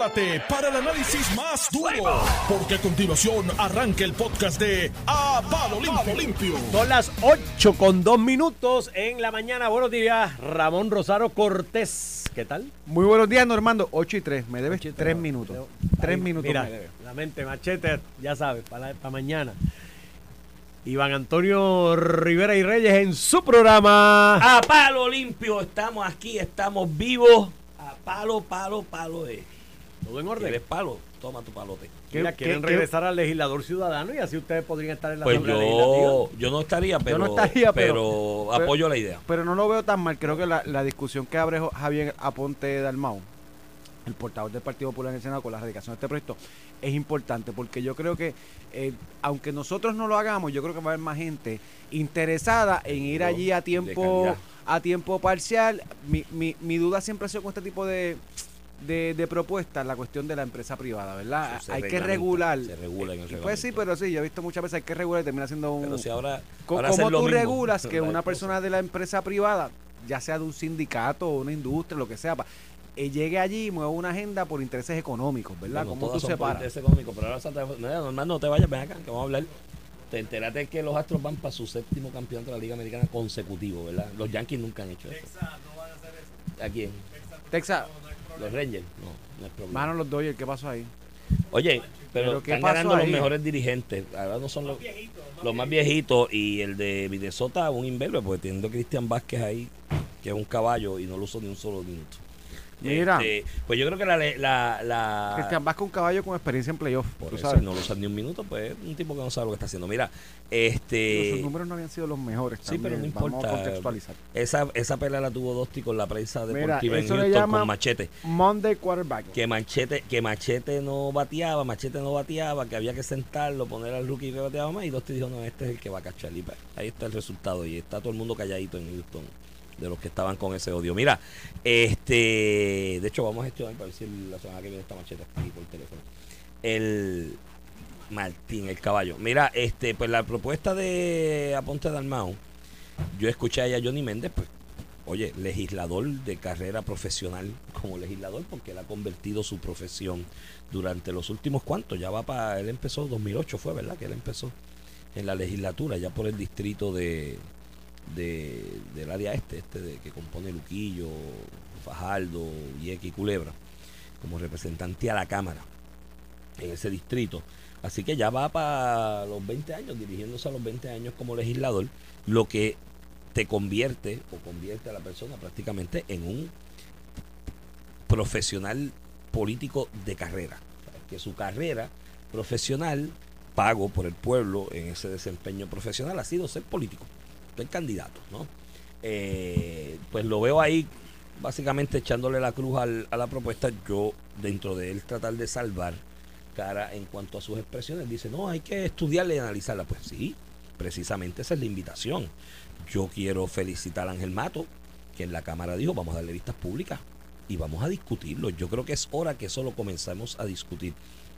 Prepárate para el análisis más duro, porque a continuación arranca el podcast de A Palo Limpio. Limpio. Son las 8 con 2 minutos en la mañana. Buenos días, Ramón Rosario Cortés. ¿Qué tal? Muy buenos días, Normando. 8 y 3. Me debes 3 Tres minutos. 3 minutos Mira, me debes. la mente machete, ya sabes, para, para mañana. Iván Antonio Rivera y Reyes en su programa. A palo limpio, estamos aquí, estamos vivos. A palo, palo, palo es. Todo en orden. ¿Quieres palo? Toma tu palote. Mira, ¿Qué- quieren regresar al legislador ciudadano y así ustedes podrían estar en la Pues Asamblea Legislativa. yo, yo no estaría, pero, no estaría, pero- pero pero- apoyo la idea. Pero no lo veo tan mal. Creo que la, la discusión que abre Javier Aponte Dalmau, el portavoz del Partido Popular en el Senado con la erradicación de este proyecto, es importante porque yo creo que, eh, aunque nosotros no lo hagamos, yo creo que va a haber más gente interesada en ir allí a tiempo a tiempo parcial. Mi, mi, mi duda siempre ha sido con este tipo de, de, de propuestas, la cuestión de la empresa privada, ¿verdad? Eso se hay que regular. se regula en el Pues sí, reglamento. pero sí, yo he visto muchas veces hay que regular y termina siendo un... Pero si ahora, ¿Cómo tú mismo. regulas que una persona de la empresa privada, ya sea de un sindicato o una industria, lo que sea, pa- eh, llegue allí y mueva una agenda por intereses económicos, ¿verdad? Bueno, ¿Cómo tú separas? interés económico, pero ahora Santa normal, no te vayas, ven acá, que vamos a hablar. Te enteraste que los Astros van para su séptimo campeonato de la Liga Americana consecutivo, ¿verdad? Los Yankees nunca han hecho eso. ¿A quién? Texas, ¿Los Rangers? No, no es problema. mano los Dodgers, ¿qué pasó ahí? Oye, pero, ¿Pero qué están pasó ganando ahí? los mejores dirigentes. Ahora no son los, los más viejitos. Y el de Minnesota, un inverbe, porque teniendo a Cristian Vázquez ahí, que es un caballo, y no lo usó ni un solo minuto. Mira. Este, pues yo creo que la. la, la Cristian Vázquez, un caballo con experiencia en playoff, por tú eso, sabes. no lo usa ni un minuto, pues es un tipo que no sabe lo que está haciendo. Mira, este. sus números no habían sido los mejores. Sí, pero no también, Vamos a importa. contextualizar. Esa, esa pelea la tuvo Dosti con la prensa Mira, deportiva en eso le Houston llama- con Machete. Monday quarterback. que Machete, que Machete no bateaba, Machete no bateaba, que había que sentarlo, poner al rookie que bateaba más, y Dosti dijo, no, este es el que va a cachar. Y ahí está el resultado, y está todo el mundo calladito en Houston, de los que estaban con ese odio. Mira, este, de hecho vamos a gestionar para ver si la semana que viene está Machete aquí por teléfono. El Martín, el caballo. Mira, este, pues la propuesta de Aponte Dalmau, yo escuché a Johnny Méndez, pues, oye, legislador de carrera profesional como legislador, porque él ha convertido su profesión durante los últimos cuantos, ya va para, él empezó 2008 fue, ¿verdad? Que él empezó en la legislatura, ya por el distrito de, de del área este, este de, que compone Luquillo, Fajardo, Vieques y Culebra, como representante a la Cámara en ese distrito. Así que ya va para los 20 años, dirigiéndose a los 20 años como legislador, lo que te convierte o convierte a la persona prácticamente en un profesional político de carrera. Que su carrera profesional, pago por el pueblo en ese desempeño profesional, ha sido ser político, ser candidato, ¿no? Eh, pues lo veo ahí básicamente echándole la cruz al- a la propuesta. Yo, dentro de él, tratar de salvar cara en cuanto a sus expresiones, dice, no, hay que estudiarla y analizarla. Pues sí, precisamente esa es la invitación. Yo quiero felicitar a Ángel Mato, que en la Cámara dijo, vamos a darle vistas públicas y vamos a discutirlo. Yo creo que es hora que eso lo comenzamos a discutir.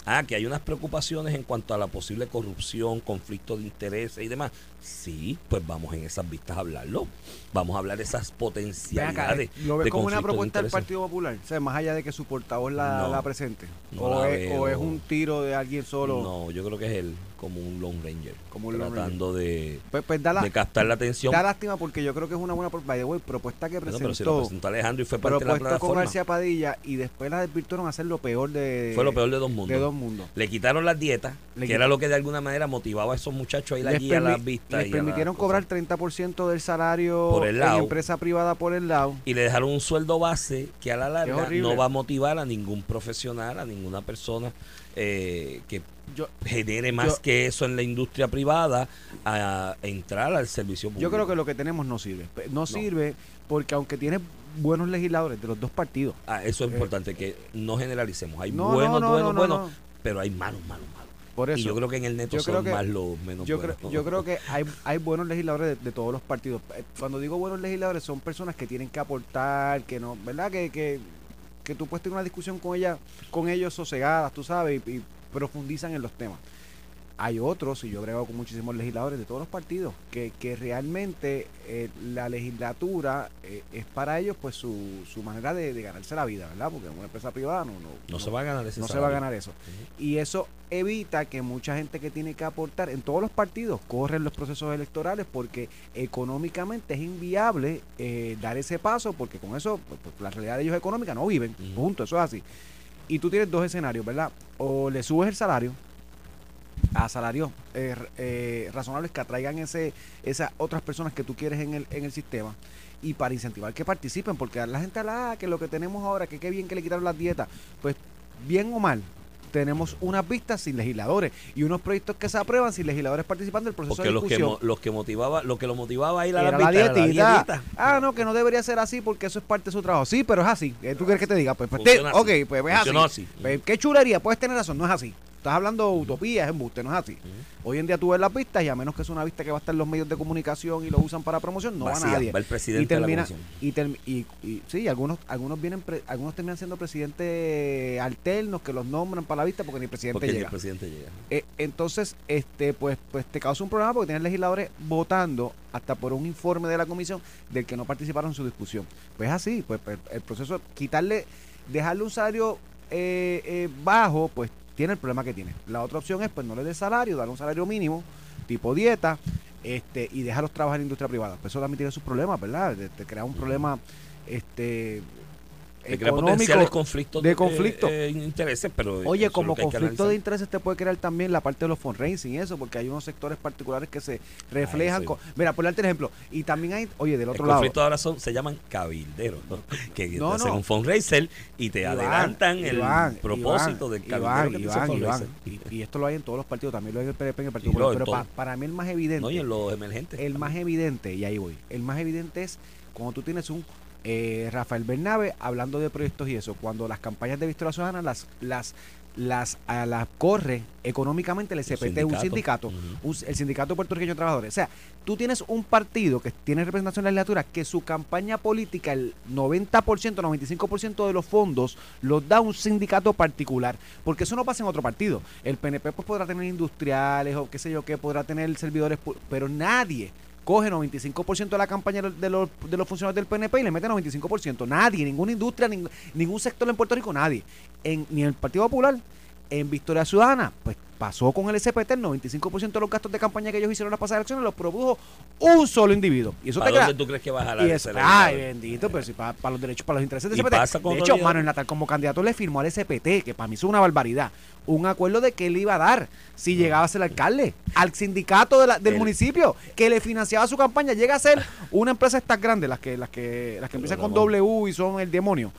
Ah, que hay unas preocupaciones en cuanto a la posible corrupción, conflicto de intereses y demás. Sí, pues vamos en esas vistas a hablarlo. Vamos a hablar de esas acá, potencialidades. ¿Lo ves de como una de propuesta del. Partido Popular? O sea, más allá de que su portavoz la, No, la presente. no o, la es, o veo. es un tiro de alguien solo. No, yo creo que es él como un Lone Ranger. Como un Lone tratando de, Pues, pues da, la- de captar la atención. da lástima porque yo creo que es una buena by the way, propuesta que presentó. pero si lo presentó Alejandro y fue parte de la propuesto con plataforma. García Padilla y después la desvirtuaron a hacer lo peor de Fue lo peor de dos mundos. de dos mundos. Le quitaron las dietas, Le que era lo que de alguna manera motivaba a esos muchachos a ir Les, allí a las vistas. les y permitieron cobrar 30% del salario Por el en lado. empresa privada por el lado. Y le dejaron un sueldo base que a la larga no va a motivar a ningún profesional, a ninguna persona eh, que Yo, genere más yo- que eso en la industria privada a entrar al servicio público. yo creo que lo que tenemos no sirve. No, sirve porque aunque tiene buenos legisladores de los dos partidos. Ah, eso es importante, que no generalicemos. Hay Eh, No, buenos, no, no, buenos, no, no, buenos, no. pero hay malos, malos, malos. Por eso. y yo creo que en el neto son que- más los menos yo buenos. creo, yo creo que hay, hay buenos legisladores de, de todos los partidos. Eh, Cuando digo buenos legisladores son personas que tienen que aportar, que no, ¿verdad? Que, que, que tú puedes tener una discusión con ella, con ellos sosegadas, tú sabes, y, y profundizan en los temas. hay otros, y yo he con muchísimos legisladores de todos los partidos, que, que realmente eh, la legislatura eh, es para ellos pues su, su manera de, de ganarse la vida, ¿verdad? Porque en una empresa privada no, no, No se va a ganar ese no se va a ganar eso. Y eso evita que mucha gente que tiene que aportar en todos los partidos corren los procesos electorales porque económicamente es inviable eh, dar ese paso porque con eso pues, pues, la realidad de ellos económica no viven. Ujú. Punto, eso es así. Y tú tienes dos escenarios, ¿verdad? O le subes el salario a salarios eh, eh, razonables que atraigan ese, esas otras personas que tú quieres en el, en el sistema y para incentivar que participen, porque la gente habla "Ah, que lo que tenemos ahora, que qué bien que le quitaron las dietas, pues bien o mal, tenemos unas vistas sin legisladores y unos proyectos que se aprueban sin legisladores participando del proceso Porque de los que, discusión. los que motivaba, lo que lo motivaba a ir a la vistas dietita. Ah, no, que no debería ser así porque eso es parte de su trabajo. Sí, pero es así. ¿Qué ¿Tú quieres que te diga? Pues, pues te- ok, pues es así. Así. Pues, qué chulería, puedes tener razón, no es así. Estás hablando de utopía, es embuste, no es así. Hoy en día tú ves las vistas y a menos que es una vista que va a estar en los medios de comunicación y lo usan para promoción, no Vacía, va nadie. va el presidente y termina, de la y, term- y, y- sí, algunos algunos vienen pre- algunos terminan siendo presidentes alternos que los nombran para la vista porque ni el presidente Porque ni llega. el presidente llega. Eh, entonces, este, pues, pues te causa un problema porque tienes legisladores votando hasta por un informe de la comisión del que no participaron en su discusión. Pues así, pues el, el proceso, quitarle, dejarle un salario eh, eh, bajo, pues tiene el problema que tiene. La otra opción es, pues no le des salario, darle un salario mínimo, tipo dieta, este, y dejarlos trabajar en la industria privada. Pues eso también tiene sus problemas, ¿verdad? Te, crea un problema, este, Que crea potenciales económico. conflictos de conflicto. eh, intereses, pero Oye, eso es como conflicto de intereses te puede crear también la parte de los fundraising y eso, porque hay unos sectores particulares que se reflejan. sí. con- mira, por darte el ejemplo, y también hay, oye, del El otro lado. conflicto ahora son, se llaman cabilderos, ¿no? que No, te hacen no. un fundraiser y te Iván, adelantan el Iván, propósito Iván, del cabildero que te. Y, esto lo hay en todos los partidos, también lo hay en el PNP, en el Partido Popular, pero pa- para mí el más evidente, No, y en los emergentes. el más evidente, y ahí voy, el más evidente es cuando tú tienes un eh, Rafael Bernabe hablando de proyectos y eso, cuando las campañas de Victoria Ciudadana las las las, a las corre económicamente el SPT, un sindicato, un- el Sindicato Puertorriqueño de Trabajadores. O sea, tú tienes un partido que tiene representación en la legislatura que su campaña política, el 90%, 95% de los fondos los da un sindicato particular. Porque eso no pasa en otro partido. El PNP pues, podrá tener industriales o qué sé yo qué, podrá tener servidores, pero nadie coge 95% de la campaña de los, de los funcionarios del PNP y le mete 95%. Nadie, ninguna industria, ning- ningún sector en Puerto Rico, nadie. En, ni el Partido Popular, en Victoria Ciudadana, pues pasó con el SPT, el 95% de los gastos de campaña que ellos hicieron en las pasadas elecciones los produjo un solo individuo. Y eso ¿Para te crea- dónde tú crees que va a jalar y eso, ay, bendito, pero si para, los derechos, para los intereses del SPT. de hecho, Manuel Natal como candidato le firmó al SPT, que para mí es una barbaridad, un acuerdo de que él iba a dar si llegaba a ser alcalde, al sindicato de la- del El- municipio, que le financiaba su campaña, llega a ser una empresa estas grandes, las que, las que, las que empiezan con. W y son el demonio.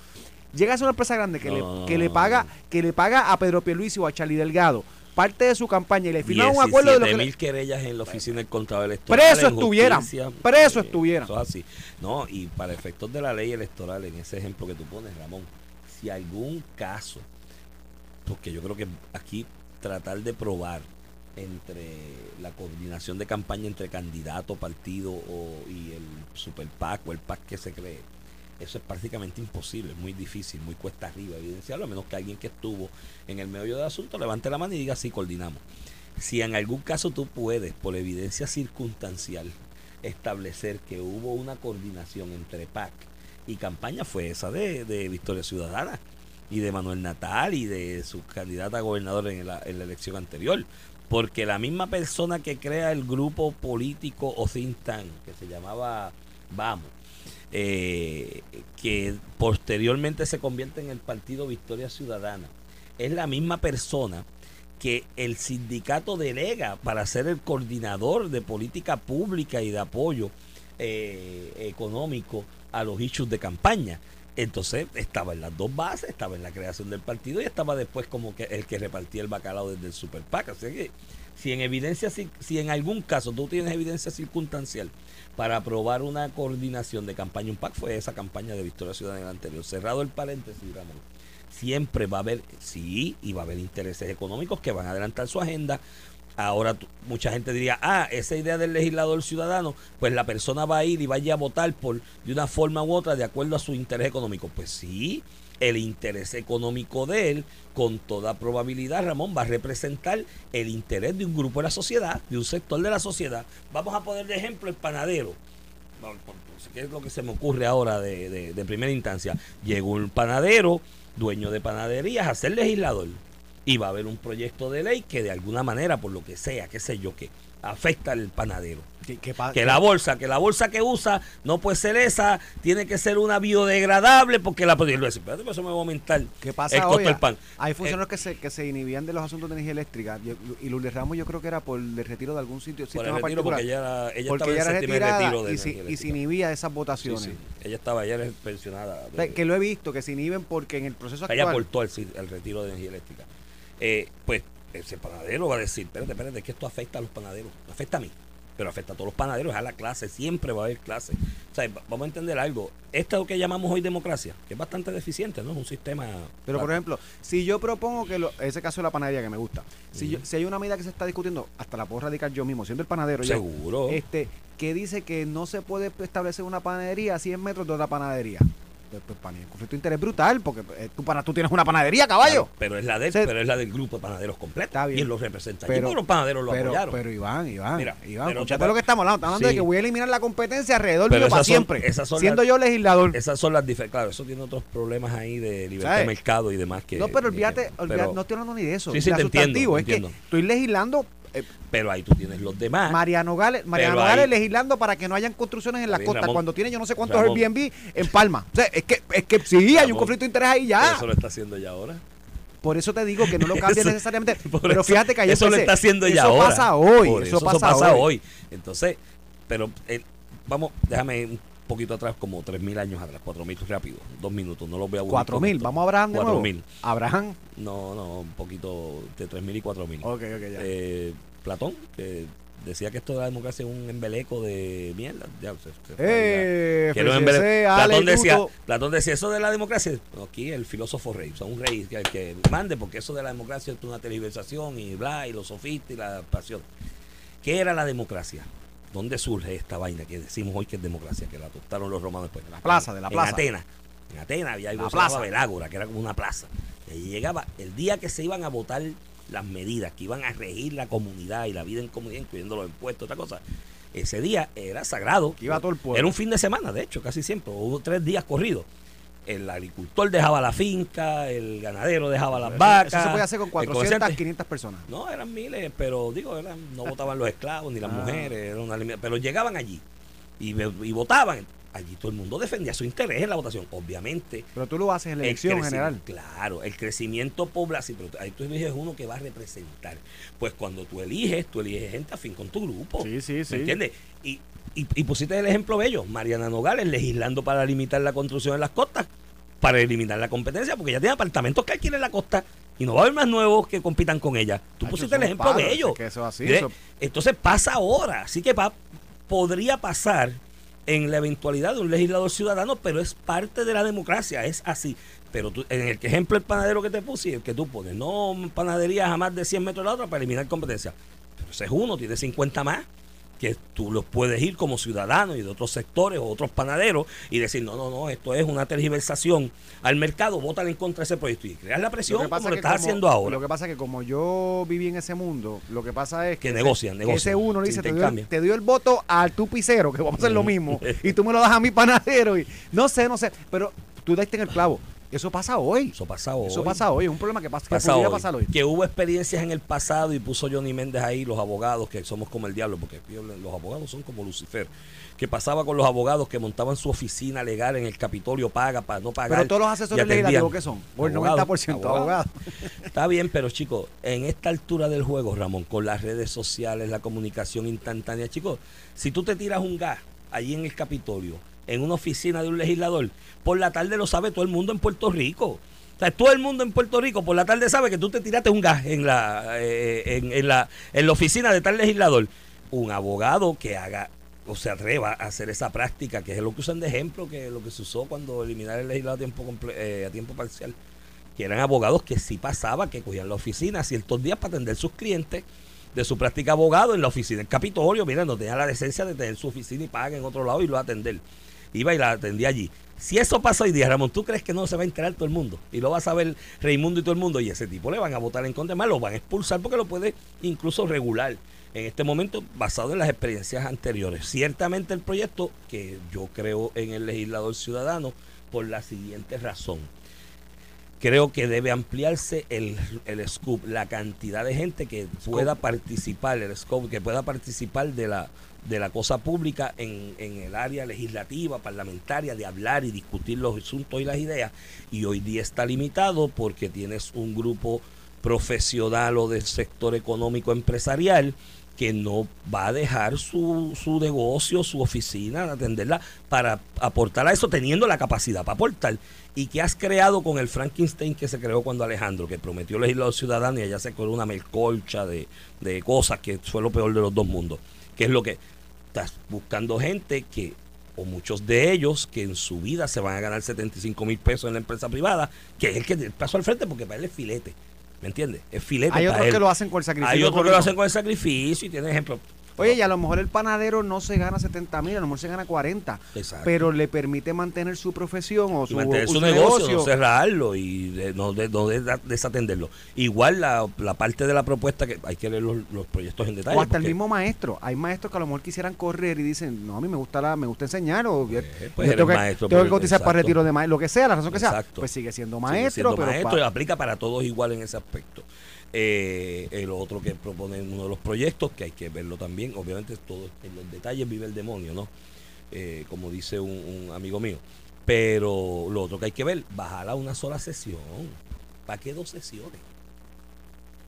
Llega a ser una empresa grande que, No. le, que le paga, que le paga a Pedro Pierluisi o a Charlie Delgado parte de su campaña y le firma un acuerdo de lo que le- mil querellas en la oficina del Contralor Electoral. Preso estuvieran, preso eh, estuvieran. Eso es así. No, y para efectos de la ley electoral, en ese ejemplo que tú pones, Ramón, si algún caso, porque yo creo que aquí tratar de probar entre la coordinación de campaña entre candidato, partido o, y el super PAC o el PAC que se cree, eso es prácticamente imposible, es muy difícil, muy cuesta arriba evidenciarlo, a menos que alguien que estuvo en el medio del asunto levante la mano y diga sí, coordinamos. Si en algún caso tú puedes, por evidencia circunstancial, establecer que hubo una coordinación entre PAC y campaña, fue esa de, de Victoria Ciudadana y de Manuel Natal y de su candidata a gobernador en la, en la elección anterior. Porque la misma persona que crea el grupo político o think tank, que se llamaba Vamos, eh, que posteriormente se convierte en el partido Victoria Ciudadana, es la misma persona que el sindicato delega para ser el coordinador de política pública y de apoyo eh, económico a los issues de campaña. Entonces estaba en las dos bases, estaba en la creación del partido y estaba después como que el que repartía el bacalao desde el Super PAC. Así que si en evidencia, si, en algún caso tú tienes evidencia circunstancial para aprobar una coordinación de campaña, un PAC fue esa campaña de Victoria Ciudadana anterior. Cerrado el paréntesis, Ramón siempre va a haber, sí, y va a haber intereses económicos que van a adelantar su agenda. Ahora mucha gente diría, ah, esa idea del legislador ciudadano, pues la persona va a ir y vaya a votar por de una forma u otra de acuerdo a su interés económico. Pues sí, el interés económico de él, con toda probabilidad, Ramón, va a representar el interés de un grupo de la sociedad, de un sector de la sociedad. Vamos a poner de ejemplo el panadero. ¿Qué es lo que se me ocurre ahora de, de- de primera instancia? Llegó un panadero, dueño de panaderías, a ser legislador. Y va a haber un proyecto de ley que de alguna manera, por lo que sea, qué sé yo qué, afecta al panadero. ¿Qué- qué pa- Que la bolsa, que la bolsa que usa no puede ser esa, tiene que ser una biodegradable porque la podría decir, espérate, pues eso me va a aumentar ¿Qué pasa el costo hoy? del pan. Hay funcionarios que, se, que se inhibían de los asuntos de energía eléctrica. Yo- Y Lourdes Ramos yo creo que era por el retiro de algún sitio, Por el retiro, particular. porque ella, era, ella porque estaba ella en era retirada retiro de y, energía y se inhibía de esas votaciones. sí. Ella estaba, ella era pensionada. O sea, que lo he visto, que se inhiben porque en el proceso ella actual... aportó el, el retiro de energía eléctrica. Eh, pues ese panadero va a decir, espérate, espérate, es que esto afecta a los panaderos, afecta a mí, pero afecta a todos los panaderos, a la clase, siempre va a haber clase. O sea, va- vamos a entender algo, esto es lo que llamamos hoy democracia, que es bastante deficiente, ¿no? Es un sistema... Pero por ejemplo, si yo propongo que lo, ese caso de la panadería que me gusta, si, yo- si hay una medida que se está discutiendo, hasta la puedo radicar yo mismo, siendo el panadero Seguro. este, que dice que no se puede establecer una panadería a 100 metros de otra panadería. Pues, para mí el conflicto de interés brutal, porque eh, tú, pana- tú tienes una panadería, caballo. Claro, pero es la del, Se- pero es la del grupo de panaderos completo. Está bien. Y los representa. allí Pero- los panaderos lo pero, apoyaron. pero Iván, Iván, Mira, Iván, pero lo que estamos hablando. Estamos hablando de que voy a eliminar la competencia alrededor Pero mío para son- siempre. siendo las- yo legislador. Esas son las diferencias. Claro, eso tiene otros problemas ahí de libertad ¿Sabes? de mercado y demás. que no, pero olvídate, olvídate, no estoy hablando ni de eso. Sí, sí, La te que entiendo. estoy legislando, eh, Pero ahí tú tienes los demás. Mariano Gales, Mariano Gales ahí- legislando para que no hayan construcciones en las costas Ramón. cuando tiene yo no sé cuántos Ramón. Airbnb en Palma. O sea, es que, es que sí, hay un conflicto de interés ahí ya. Eso lo está haciendo ya ahora. Por eso te digo que no lo cambia necesariamente. Pero eso- fíjate que ayer Eso lo está haciendo ya eso ahora. pasa hoy. Eso, pasa, hoy. hoy. Entonces, pero eh, vamos, déjame poquito atrás, como 3.000 años atrás, 4.000 rápido, dos minutos, no los voy a mil. esto. Vamos a Abraham de nuevo. 4.000. Abraham. No, no, un poquito de 3.000 y 4.000. Ok, ok, ya. Eh, Platón, que decía que esto de la democracia es un embeleco de mierda. Ya, se- se Eh, ya. Ale, Platón, decía. Platón decía eso de la democracia. no, Aquí el filósofo rey, o sea, un rey que, que mande, porque eso de la democracia es una tergiversación y bla, y los sofistas y la pasión. ¿Qué era la democracia? ¿Dónde surge esta vaina que decimos hoy que es democracia? Que la adoptaron los romanos después. La plaza, de la plaza. En Atenas. En Atenas había algo La que se llamaba plaza. Belágora, que era como una plaza. Y ahí llegaba el día que se iban a votar las medidas que iban a regir la comunidad y la vida en comunidad, incluyendo los impuestos, otra cosa. Ese día era sagrado. Que iba todo el pueblo. Era un fin de semana, de hecho, casi siempre. Hubo tres días corridos. El agricultor dejaba la finca, el ganadero dejaba las vacas. Eso se puede hacer con el 400, comerciante- 500 personas. no, eran miles, pero digo, eran, no votaban los esclavos ni las Ah. mujeres, era una pero llegaban allí y, votaban. Allí todo el mundo defendía su interés en la votación. Obviamente, Pero tú lo haces en la el elección general. Claro, el crecimiento poblacional. pero ahí tú eliges uno que va a representar. Pues cuando tú eliges, tú eliges gente afín con tu grupo. Sí, sí, ¿Me sí. entiendes? Y, y, y pusiste el ejemplo bello. Mariana Nogales legislando para limitar la construcción en las costas, para eliminar la competencia, porque ya tiene apartamentos que alquilen en la costa y no va a haber más nuevos que compitan con ella. Tú pusiste el ejemplo palo, bello. es que eso es así, eso- Entonces pasa ahora. Así que pa- podría pasar en la eventualidad de un legislador ciudadano, pero es parte de la democracia, es así. Pero tú, en el ejemplo el panadero que te puse y el que tú pones, no panadería a más de 100 metros de la otra para eliminar competencia. Pero ese es uno, tiene 50 más, que tú los puedes ir como ciudadano y de otros sectores o otros panaderos y decir, no, no, no, esto es una tergiversación al mercado, votan en contra de ese proyecto y crear la presión Lo que pasa como lo es que estás como- haciendo ahora. Lo que pasa es que como yo viví en ese mundo, lo que pasa es que, negocian, negocian, ese uno le dice, te dio, el, te dio el voto al tu pisero, que vamos a hacer lo Ujú. mismo, y tú me lo das a mi panadero. y No sé, no sé, pero tú diste en el clavo. Eso pasa hoy. Eso pasa hoy. Eso pasa hoy, es un problema que pasa, que pasa podría hoy. pasar hoy. Que hubo experiencias en el pasado y puso Johnny Méndez ahí, los abogados, que somos como el diablo, porque los abogados son como Lucifer. Que pasaba con los abogados que montaban su oficina legal en el Capitolio, paga para no pagar. Pero todos los asesores legislativos que son, o el Abogados, 90% abogados. abogados. Está bien, pero chicos, en esta altura del juego, Ramón, con las redes sociales, la comunicación instantánea, chicos, si tú te tiras un gas allí en el Capitolio, en una oficina de un legislador, por la tarde lo sabe todo el mundo en Puerto Rico. O sea, todo el mundo en Puerto Rico por la tarde sabe que tú te tiraste un gas en la, eh, en, la, en la oficina de tal legislador. Un abogado que haga o se atreva a hacer esa práctica, que es lo que usan de ejemplo, que lo que se usó cuando eliminaron el legislador a tiempo, eh, a tiempo parcial que eran abogados que sí pasaba, que cogían la oficina ciertos días para atender sus clientes de su práctica abogado en la oficina del Capitolio, mira, no tenía la decencia de tener su oficina y paga en otro lado y lo atender. Iba y la atendía allí. Si eso pasa hoy día, Ramón, ¿tú crees que no se va a enterar todo el mundo? Y lo va a saber Raimundo y todo el mundo. Y ese tipo le van a votar en contra, más lo van a expulsar porque lo puede incluso regular en este momento basado en las experiencias anteriores. Ciertamente el proyecto, que yo creo en el legislador ciudadano, por la siguiente razón. Creo que debe ampliarse el, el scoop, la cantidad de gente que pueda participar, el scope, que pueda participar de la, de la cosa pública en, en el área legislativa, parlamentaria, de hablar y discutir los asuntos y las ideas. Y hoy día está limitado porque tienes un grupo profesional o del sector económico empresarial que no va a dejar su, su negocio, su oficina, atenderla para aportar a eso, teniendo la capacidad para aportar. Y que has creado con el Frankenstein que se creó cuando Alejandro, que prometió legislador ciudadano y allá se creó una melcolcha de, de cosas que fue lo peor de los dos mundos. Que es lo que estás buscando gente que, o muchos de ellos, que en su vida se van a ganar 75 mil pesos en la empresa privada, que es el que pasó al frente porque para él es filete. ¿Me entiendes? Es filete. Hay para otros él. que lo hacen con el sacrificio. Hay otros que lo hacen con el sacrificio y tiene ejemplo. Oye, y a lo mejor el panadero no se gana 70 mil, a lo mejor se gana 40, Exacto. pero le permite mantener su profesión o su, mantener su negocio, no cerrarlo y de- no, de- no de- desatenderlo. Igual la, la parte de la propuesta que hay que leer los, los proyectos en detalle. O hasta el mismo maestro. Hay maestros que a lo mejor quisieran correr y dicen, no, a mí me gusta la, me gusta enseñar o pues yo eres tengo que, maestro, tengo que cotizar para exacto. retiro de maestro, lo que sea, la razón que sea, Exacto. pues sigue siendo sigue maestro, siendo pero maestro y aplica para todos igual en ese aspecto. Eh, el otro que propone uno de los proyectos, que hay que verlo también, obviamente todo en los detalles vive el demonio, ¿no? Eh, como dice un, un amigo mío. Pero lo otro que hay que ver, bajar a una sola sesión. ¿Para qué dos sesiones?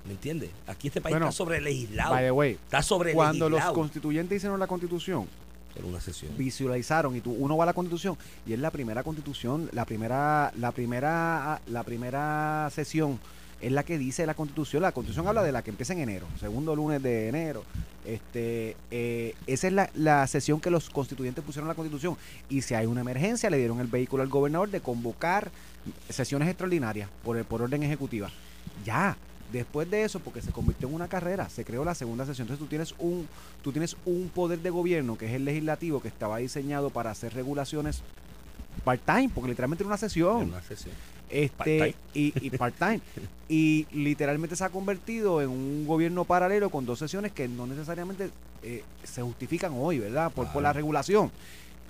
¿Me entiendes? Aquí este país Bueno, está sobre legislado. by the way, Está sobre cuando los constituyentes hicieron la constitución, Era una sesión. visualizaron y tú uno va a la constitución y es la primera constitución la primera la primera la primera sesión es la que dice la constitución la constitución habla de la que empieza en enero segundo lunes de enero este eh, esa es la, la sesión que los constituyentes pusieron en la constitución y si hay una emergencia le dieron el vehículo al gobernador de convocar sesiones extraordinarias por por orden ejecutiva ya Después de eso, porque se convirtió en una carrera, se creó la segunda sesión. Entonces tú tienes un, tú tienes un poder de gobierno que es el legislativo que estaba diseñado para hacer regulaciones part-time, porque literalmente era una Era sesión. una sesión. Este, y, y part-time. y literalmente se ha convertido en un gobierno paralelo con dos sesiones que no necesariamente eh, se justifican hoy, ¿verdad? Por, por la regulación.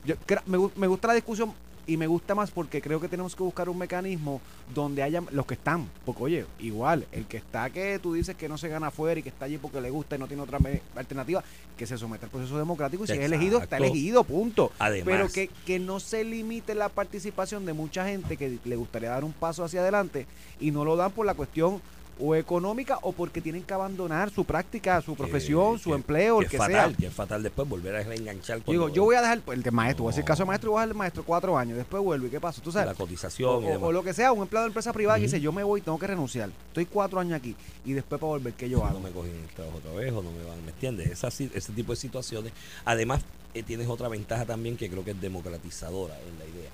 Yo, me, me gusta la discusión y me gusta más porque creo que tenemos que buscar un mecanismo donde haya los que están. Porque, oye, igual, el que está que tú dices que no se gana afuera y que está allí porque le gusta y no tiene otra alternativa, que se someta al proceso democrático y si es elegido, está elegido, punto. Además, Pero que, que no se limite la participación de mucha gente que le gustaría dar un paso hacia adelante y no lo dan por la cuestión o económica o porque tienen que abandonar su práctica, su profesión, su que- empleo, el es que fatal, sea. que es fatal después volver a reenganchar Digo, yo voy a dejar el de maestro, voy a No. caso de maestro y voy a dejar el maestro cuatro años, después vuelvo y qué pasa, tú la sabes. cotización O, y o- demás. o lo que sea, un empleado de empresa privada que Ujú. dice yo me voy, tengo que renunciar, estoy cuatro años aquí y después para volver, ¿qué yo no hago? me cogen el trabajo otra vez o no me van, ¿me entiendes? Esa, ese tipo de situaciones. Además, eh, tienes otra ventaja también que creo que es democratizadora en la idea.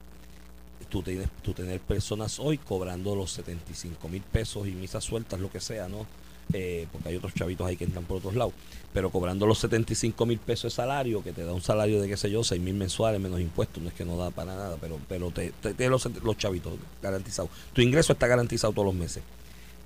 Tú tienes, tú tener personas hoy cobrando los 75 mil pesos y misas sueltas, lo que sea, ¿no? Eh, porque hay otros chavitos ahí que entran por otros lados, pero cobrando los 75 mil pesos de salario, que te da un salario de, qué sé yo, 6 mil mensuales menos impuestos, no es que no da para nada, pero, pero te, te, los, los chavitos garantizados. Tu ingreso está garantizado todos los meses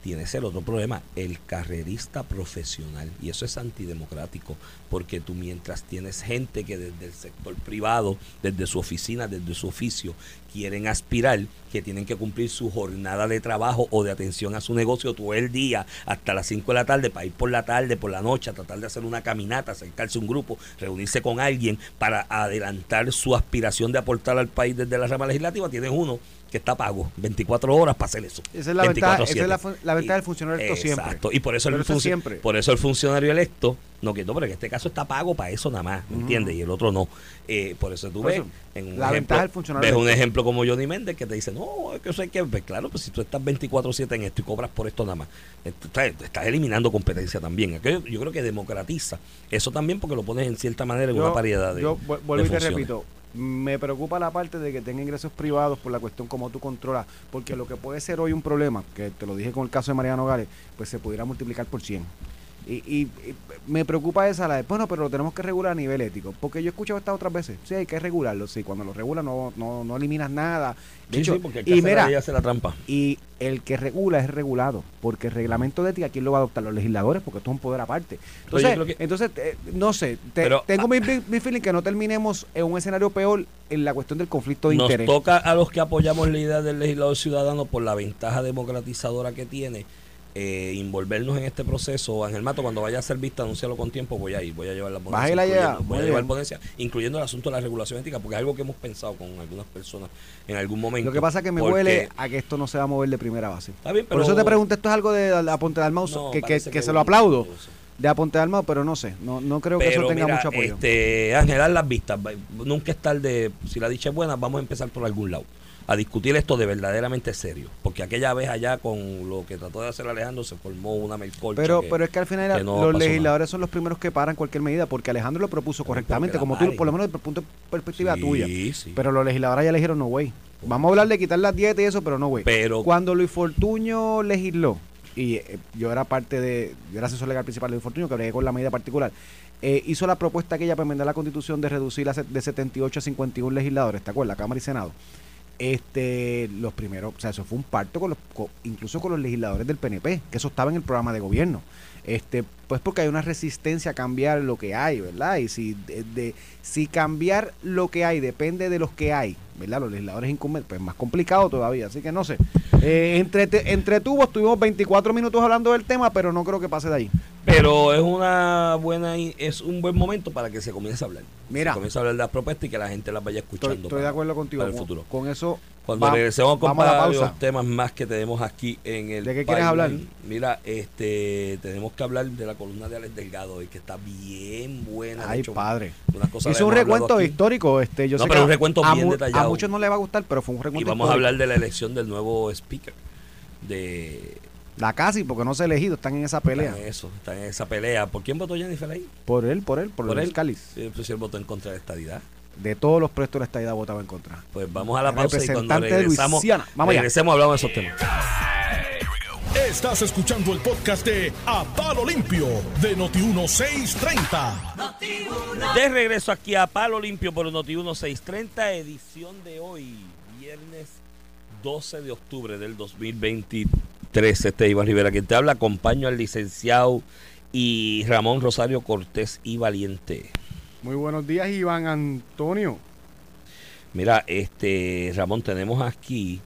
tienes el otro problema, el carrerista profesional. Y eso es antidemocrático, porque tú mientras tienes gente que desde el sector privado, desde su oficina, desde su oficio, quieren aspirar, que tienen que cumplir su jornada de trabajo o de atención a su negocio todo el día, hasta las 5 de la tarde, para ir por la tarde, por la noche, a tratar de hacer una caminata, acercarse a un grupo, reunirse con alguien para adelantar su aspiración de aportar al país desde la rama legislativa, tienes uno que está pago 24 horas para hacer eso. Esa es la ventaja, esa es 24/7. la, la ventaja del funcionario electo siempre. Exacto. Y por eso, Pero el eso siempre. por eso el funcionario electo, no que no, pero en este caso está pago para eso nada más, ¿me Ujú. entiendes? Y el otro no. Eh, por eso tú Por ves, eso, en un la ejemplo, ventaja del funcionario ves un electo. ejemplo como Johnny Méndez que te dice, no, es que eso hay que, pues claro, pues si tú estás 24/7 en esto y cobras por esto nada más, estás, estás eliminando competencia también. Aquello- Yo creo que democratiza eso también porque lo pones en cierta manera en una variedad de yo vu- vuelvo de y te repito, me preocupa la parte de que tenga ingresos privados por la cuestión como tú controlas, porque lo que puede ser hoy un problema, que te lo dije con el caso de Mariano Gales, pues se pudiera multiplicar por 100. Y, y- y me preocupa esa la de, bueno, pero lo tenemos que regular a nivel ético. Porque yo he escuchado estas otras veces. Sí, hay que regularlo. Sí, cuando lo regulas no, no, no eliminas nada. De Sí, hecho, sí, porque el que y hace la mira, hace la trampa. y el que regula es regulado, porque el reglamento de ética, ¿quién lo va a adoptar? Los legisladores, porque esto es un poder aparte. Entonces, que- entonces eh, no sé, te- Pero- tengo mi, mi- mi feeling que no terminemos en un escenario peor en la cuestión del conflicto de Nos interés. toca a los que apoyamos la idea del legislador ciudadano por la ventaja democratizadora que tiene eh, envolvernos en este proceso. Ángel Mato, cuando vaya a ser vista, anúncialo con tiempo, voy a ir, voy a llevar la Vas a ponencia. voy a llevar ponencia, incluyendo el asunto de la regulación ética, porque es algo que hemos pensado con algunas personas en algún momento. Lo que pasa es que me porque- huele a que esto no se va a mover de primera base. Está bien, Por eso te pregunto, esto es algo de la Ponte de Almao, No, que, que- parece que que se lo aplaudo, de Aponte de Almao, pero no sé, no, no creo que eso tenga mira, mucho apoyo. Este, Ángel, haz las vistas. Nunca es tarde. Si la dicha es buena, vamos a empezar por algún lado. A discutir esto de verdaderamente serio. Porque aquella vez allá con lo que trató de hacer Alejandro se formó una melcolcha. Pero, que- pero es que al final que no los legisladores son los primeros que paran cualquier medida, porque Alejandro lo propuso Pero correctamente, como tú, por lo menos desde el punto de perspectiva Sí, tuya. sí. Pero los legisladores ya le dijeron no, güey. Vamos a hablar de quitar las dietas y eso, pero no, güey. Pero- Cuando Luis Fortuño legisló, y eh, yo era parte de, yo era asesor legal principal de Luis Fortuño, que bregué con la medida particular, eh, hizo la propuesta aquella para enmendar la constitución de reducir de 78 a 51 legisladores, ¿te acuerdas? Cámara y Senado. Este, los primeros, o sea, eso fue un parto con los, co- incluso con los legisladores del PNP, que eso estaba en el programa de gobierno. Este, pues porque hay una resistencia a cambiar lo que hay, ¿verdad? Y si de, si cambiar lo que hay depende de los que hay, ¿verdad? Los legisladores incumbentes, pues más complicado todavía, así que no sé. Eh, entre, entre estuvimos 24 minutos hablando del tema, pero no creo que pase de ahí. Pero es una buena es un buen momento para que se comience a hablar. Mira. Se comience a hablar de las propuestas y que la gente las vaya escuchando. Estoy, estoy de para- acuerdo contigo. para el futuro. Con eso, Cuando va- regresemos con vamos varios temas más que tenemos aquí en el ¿De qué quieres hablar? Mira, este tenemos que hablar de la columna de Alex Delgado y que está bien buena. Ay, hecho, padre. la un recuento histórico. Este, yo No, sé pero que un recuento a, bien detallado. A muchos no les va a gustar, pero fue un Y recuento vamos a hablar de la elección del nuevo speaker. De La casi, porque no se ha elegido, están en esa pelea. están en eso, están en esa pelea. ¿Por quién votó Jennifer ahí? Por él, por él, por, Por el él. cáliz. Sí, pues él votó en contra de la estadidad. De todos los proyectos de la estadía votaba en contra. Pues vamos a la pausa y cuando regresamos, Luisiana. Vamos regresemos hablamos de esos temas. Estás escuchando el podcast de A Palo Limpio de Noti1630. De regreso aquí a Palo Limpio por Noti 1630, edición de hoy, viernes 12 de octubre del 2023. Este es Iván Rivera quien te habla. Acompaño al licenciado y Ramón Rosario Cortés y Valiente. Muy buenos días, Iván Antonio. Mira, este Ramón, tenemos aquí,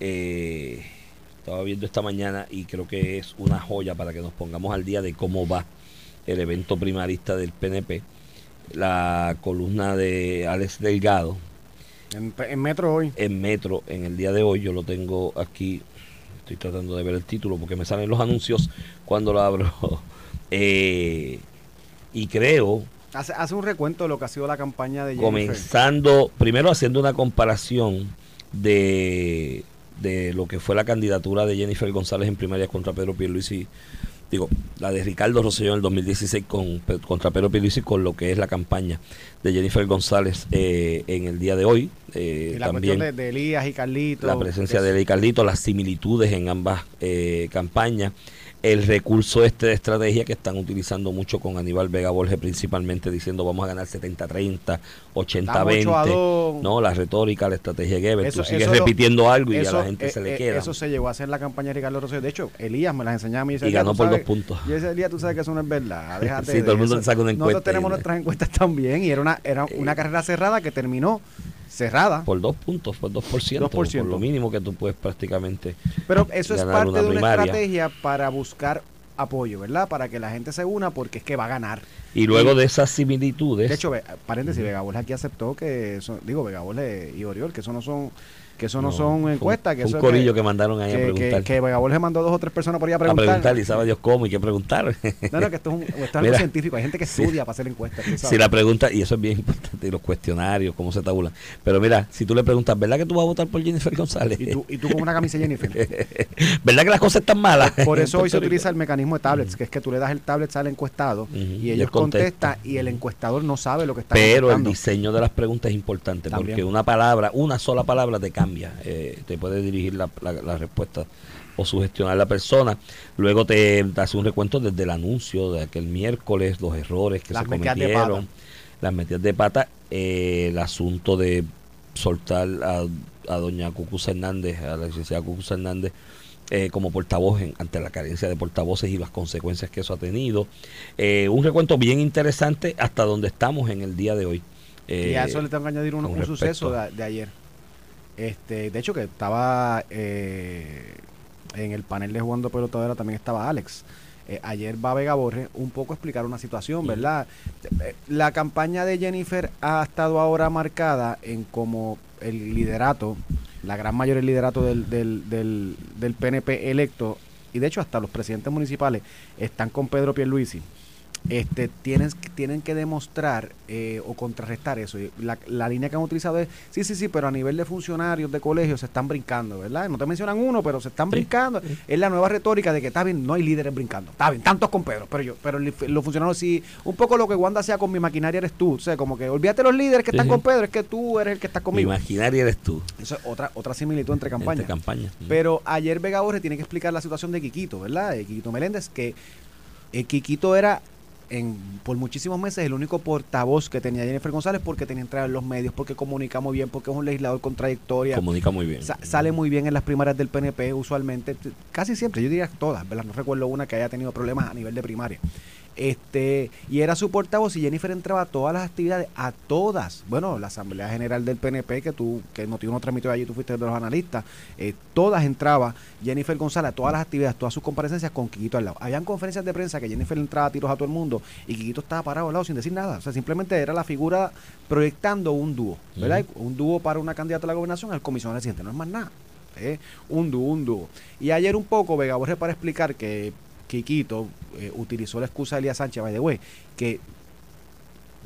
eh, estaba viendo esta mañana y creo que es una joya para que nos pongamos al día de cómo va el evento primarista del PNP. La columna de Alex Delgado En, en Metro hoy. en Metro en el día de hoy. Yo lo tengo aquí. Estoy tratando de ver el título porque me salen los anuncios cuando lo abro. Eh, y creo Hace, hace un recuento de lo que ha sido la campaña de Jennifer. comenzando, primero haciendo una comparación de, de lo que fue la candidatura de Jennifer González en primarias contra Pedro Pierluisi, digo, la de Ricardo Rosselló en el 2016 con, contra Pedro Pierluisi con lo que es la campaña de Jennifer González eh, en el día de hoy. Eh, Y la también cuestión de, de Elías y Carlitos. la presencia de él y Carlito, las similitudes en ambas eh, campañas, el recurso este de estrategia que están utilizando mucho con Aníbal Vega Borges principalmente diciendo vamos a ganar 70-30, Estamos ocho a 80-20, dos. no, la retórica, la estrategia de Eso- tú sigues lo- repitiendo algo y eso, a la gente eh, se le eh, queda. Eso se llegó a hacer la campaña de Ricardo Rosselló. De hecho, Elías me las enseñaba a mí. Y ganó por dos puntos. Yo ese día tú sabes que eso no es verdad. Déjate Sí, todo el mundo saca una encuesta Nosotros tenemos y- nuestras encuestas también y era una, era una carrera cerrada que terminó cerrada. por dos puntos, por 2%, 2%. por lo mínimo que tú puedes prácticamente Pero eso es parte una de una primaria. estrategia para buscar apoyo, ¿verdad? Para que la gente se una porque es que va a ganar. y luego de esas similitudes De hecho, paréntesis, Vega Borges aquí aceptó que, eso, digo, Vega Borges y Oriol, que eso no son, que eso no, No, son encuestas, que eso un es corillo que, mandaron ahí a que, preguntar. que, que Borges mandó dos o tres personas por ahí a a preguntar. preguntar y sabe Dios cómo y qué preguntar. No, no, que esto es, un, esto es algo Mira. científico. Hay gente que Sí. estudia para hacer encuestas. sabes. Si la pregunta, y eso es bien importante, y los cuestionarios, cómo se tabulan. Pero mira, si tú le preguntas, ¿verdad que tú vas a votar por Jennifer González? y, tú, y tú con una camisa Jennifer. ¿Verdad que las cosas están malas? Por eso hoy se utiliza el mecanismo de tablets, que es que tú le das el tablet al encuestado y ellos contesta. contestan y el encuestador no sabe lo que está Pero el diseño de las preguntas es importante, También. porque una palabra, una sola palabra te cambia, eh, te puede dirigir la, la- la respuesta o sugestionar a la persona. Luego te, hace un recuento desde el anuncio de aquel miércoles, los errores que Las se cometieron, las metidas de pata, eh, el asunto de soltar a, a doña Cucuza Hernández, a la licenciada Cucuza Hernández, eh, como portavoz en- ante la carencia de portavoces y las consecuencias que eso ha tenido. Eh, un recuento bien interesante hasta donde estamos en el día de hoy. y a eso Eh, le tengo que añadir un, un suceso de, de ayer. Este, de hecho, que estaba eh, en el panel de jugando pelotadera también estaba Alex. Eh, ayer va Vega Borges un poco a explicar una situación, ¿verdad? Eh, La campaña de Jennifer ha estado ahora marcada en como el liderato, la gran mayoría del liderato del, del, del, del PNP electo, y de hecho hasta los presidentes municipales están con Pedro Pierluisi este, tienen, tienen que demostrar eh, o contrarrestar eso. La, la línea que han utilizado es, sí, sí, sí, pero a nivel de funcionarios de colegios se están brincando, ¿verdad? No te mencionan uno, pero se están brincando. Es la nueva retórica de que está bien, no hay líderes brincando. Está bien, tantos con Pedro, pero yo, pero los funcionarios sí, un poco lo que Wanda hacía con mi maquinaria eres tú. O sea, como que olvídate los líderes que están sí. con Pedro, es que tú eres el que está mi conmigo. imaginaria eres tú. Eso es otra, otra similitud entre campañas. Entre campañas. Pero ayer Vega Borges tiene que explicar la situación de Quiquito, ¿verdad? De Quiquito Meléndez, que eh, Quiquito era en, por muchísimos meses el único portavoz que tenía Jennifer González porque tenía entrada en los medios, porque comunica muy bien, porque es un legislador con trayectoria. Comunica muy bien. Sa- sale muy bien en las primarias del PNP usualmente, casi siempre, yo diría todas, ¿verdad? No recuerdo una que haya tenido problemas a nivel de primaria. Este, y era su portavoz y Jennifer entraba a todas las actividades, a todas. Bueno, la Asamblea General del PNP que tú, que Noti uno transmitió allí, tú fuiste de los analistas, eh, todas entraba Jennifer González a todas las actividades, todas sus comparecencias con Quiquito al lado. Habían conferencias de prensa que Jennifer entraba a tiros a todo el mundo y Quiquito estaba parado al lado sin decir nada. O sea, simplemente era la figura proyectando un dúo, ¿verdad? Un dúo para una candidata a la gobernación al comisionado reciente, no es más nada. ¿eh? Un dúo, un dúo. Y ayer un poco Vega Borges para explicar que Quiquito eh, utilizó la excusa de Elías Sánchez, by the way, que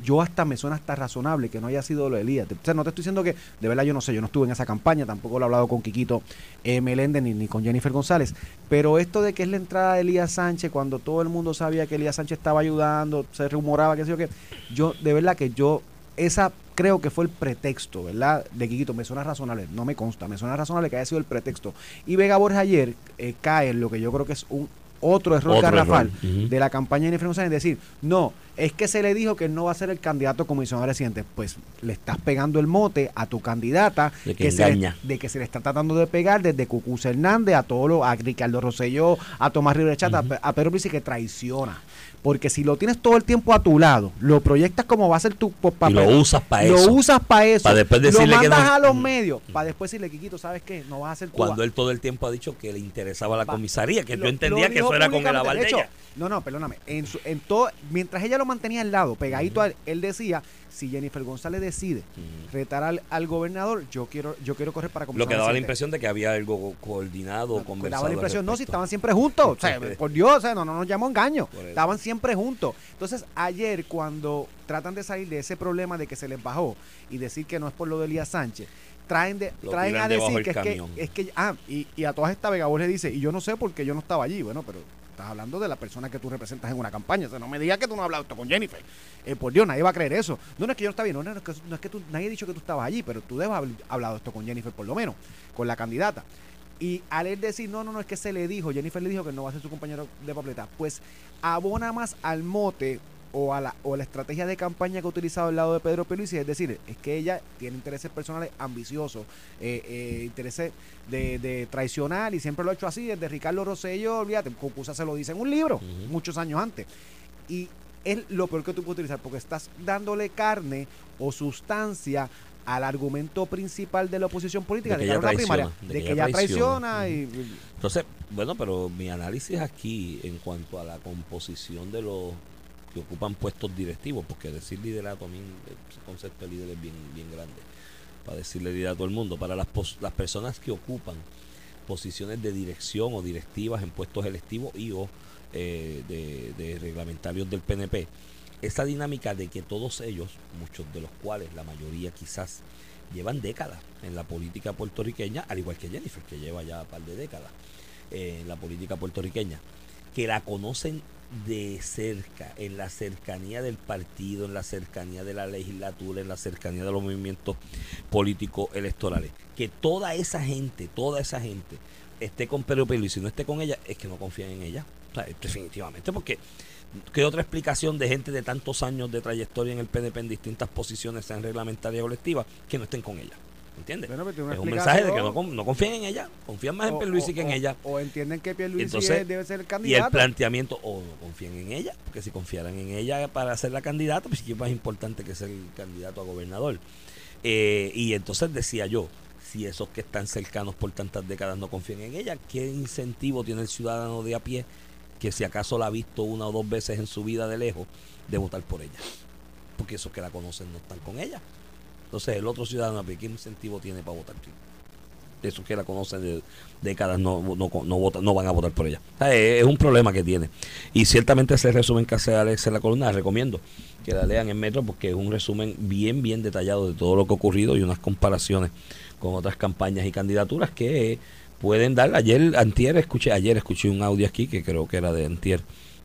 yo hasta me suena hasta razonable que no haya sido lo de Elías. O sea, no te estoy diciendo que, de verdad yo no sé, yo no estuve en esa campaña, tampoco lo he hablado con Quiquito eh, Meléndez ni, ni con Jennifer González, pero esto de que es la entrada de Elías Sánchez, cuando todo el mundo sabía que Elías Sánchez estaba ayudando, se rumoraba que sé yo qué, yo, de verdad que yo, esa creo que fue el pretexto, ¿verdad? De Quiquito, me suena razonable, no me consta, me suena razonable que haya sido el pretexto. Y Vega Borges ayer eh, cae en lo que yo creo que es un otro error Otro garrafal error, de la campaña de Jennifer González, decir, no, es que se le dijo que no va a ser el candidato comisionado reciente. Pues le estás pegando el mote a tu candidata De que se le, engaña. de que se le está tratando de pegar desde Cucuz Hernández a todo lo, a Ricardo Rosselló, a Tomás Rivera Chata, a Pedro Luis que traiciona. Porque si lo tienes todo el tiempo a tu lado, lo proyectas como va a ser tu po- Y papel. lo usas para Lo eso. usas para eso. Pa' después lo decirle que mandas no- a los medios. Para después decirle, Quiquito, ¿sabes qué? No vas a ser tú. Cuando él todo el tiempo ha dicho que le interesaba la Va. comisaría, que Lo- yo entendía lo que eso era con el aval De de hecho, ella. No, no, perdóname. En su, en todo, mientras ella lo mantenía al lado, pegadito a él, él decía, si Jennifer González decide retar al, al gobernador, yo quiero, yo quiero correr para Lo que daba la residente". impresión de que había algo coordinado, conversado. Daba la impresión, no, si estaban siempre juntos. O sea, por Dios, o sea, no, no nos llamó engaño. Estaban siempre juntos. Entonces, ayer, cuando tratan de salir de ese problema de que se les bajó y decir que no es por lo de Elías Sánchez, traen, de, traen a decir que es, que es que. Ah, y, y a todas estas Vega Borges le dice, y yo no sé porque yo no estaba allí. Bueno, pero estás hablando de la persona que tú representas en una campaña. O sea, no me digas que tú no has hablado esto con Jennifer. Eh, por Dios, nadie va a creer eso. No, es que yo no estaba bien, no, no, no es que, no es que tú, nadie ha dicho que tú estabas allí, pero tú debes haber hablado esto con Jennifer, por lo menos, con la candidata. Y al él decir, no, no, no, es que se le dijo, Jennifer le dijo que no va a ser su compañero de papeleta, pues abona más al mote o a la, o a la estrategia de campaña que ha utilizado al lado de Pedro Pierluisi, es decir, es que ella tiene intereses personales ambiciosos, eh, eh, intereses de, de traicionar y siempre lo ha hecho así, desde Ricardo Rosselló, olvídate, Cucusa se lo dice en un libro, muchos años antes. Y es lo peor que tú puedes utilizar, porque estás dándole carne o sustancia al argumento principal de la oposición política De que de, ella primaria, traiciona, de, que, ella traiciona, y. Entonces, bueno, pero mi análisis aquí en cuanto a la composición de los ocupan puestos directivos, porque decir liderato mí, ese concepto de líder es bien, bien grande, para decirle líder a todo el mundo, para las, pos- las personas que ocupan posiciones de dirección o directivas en puestos electivos y o eh, de, de reglamentarios del PNP, esa dinámica de que todos ellos, muchos de los cuales, la mayoría quizás, llevan décadas en la política puertorriqueña, al igual que Jennifer, que lleva ya un par de décadas eh, en la política puertorriqueña, que la conocen de cerca, en la cercanía del partido, en la cercanía de la legislatura, en la cercanía de los movimientos políticos electorales. Que toda esa gente, toda esa gente esté con Pedro Pelo y si no esté con ella, es que no confían en ella. Definitivamente, porque ¿qué otra explicación de gente de tantos años de trayectoria en el PNP en distintas posiciones, sean reglamentarias o colectivas, que no estén con ella? ¿Entiendes? Bueno, una es un mensaje de que no, no confían en ella, confían más en O- Pierluisi o- que en ella. O entienden que Pierluisi Entonces, debe ser el Y el candidato. planteamiento, o no confían en ella, porque si confiaran en ella para ser la candidata, pues es más importante que ser el candidato a gobernador. Eh, y entonces decía yo, si esos que están cercanos por tantas décadas no confían en ella, ¿qué incentivo tiene el ciudadano de a pie que si acaso la ha visto una o dos veces en su vida de lejos, de votar por ella? Porque esos que la conocen no están con ella. Entonces el otro ciudadano ¿qué incentivo tiene para votar? esos que la conocen de décadas no, no, no, votan, no van a votar por ella. Es un problema que tiene. Y ciertamente ese resumen que hace Alex en la columna, recomiendo que la lean en Metro porque es un resumen bien, bien detallado de todo lo que ha ocurrido y unas comparaciones con otras campañas y candidaturas que pueden dar. Ayer, antier, escuché, ayer escuché un audio aquí que creo que era de antier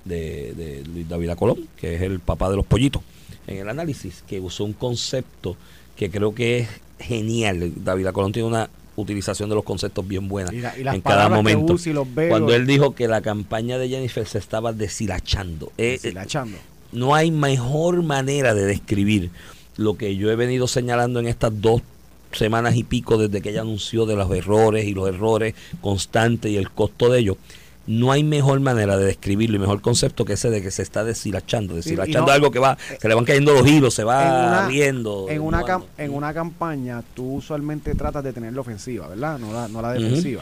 de, de Luis David Colón, que es el papá de los pollitos, en el análisis, que usó un concepto que creo que es genial. David Colón tiene una utilización de los conceptos bien buena Y la- y las en cada momento. Cuando él dijo que la campaña de Jennifer se estaba deshilachando. Eh, eh, Deshilachando. no hay mejor manera de describir lo que yo he venido señalando en estas dos semanas y pico desde que ella anunció de los errores y los errores constantes y el costo de ellos. No hay mejor manera de describirlo y mejor concepto que ese de que se está deshilachando. Deshilachando no- algo que va, se le van cayendo los hilos, se en va una- riendo. En una, cam- desnudando. en una campaña, tú usualmente tratas de tener la ofensiva, ¿verdad? No la, no la defensiva.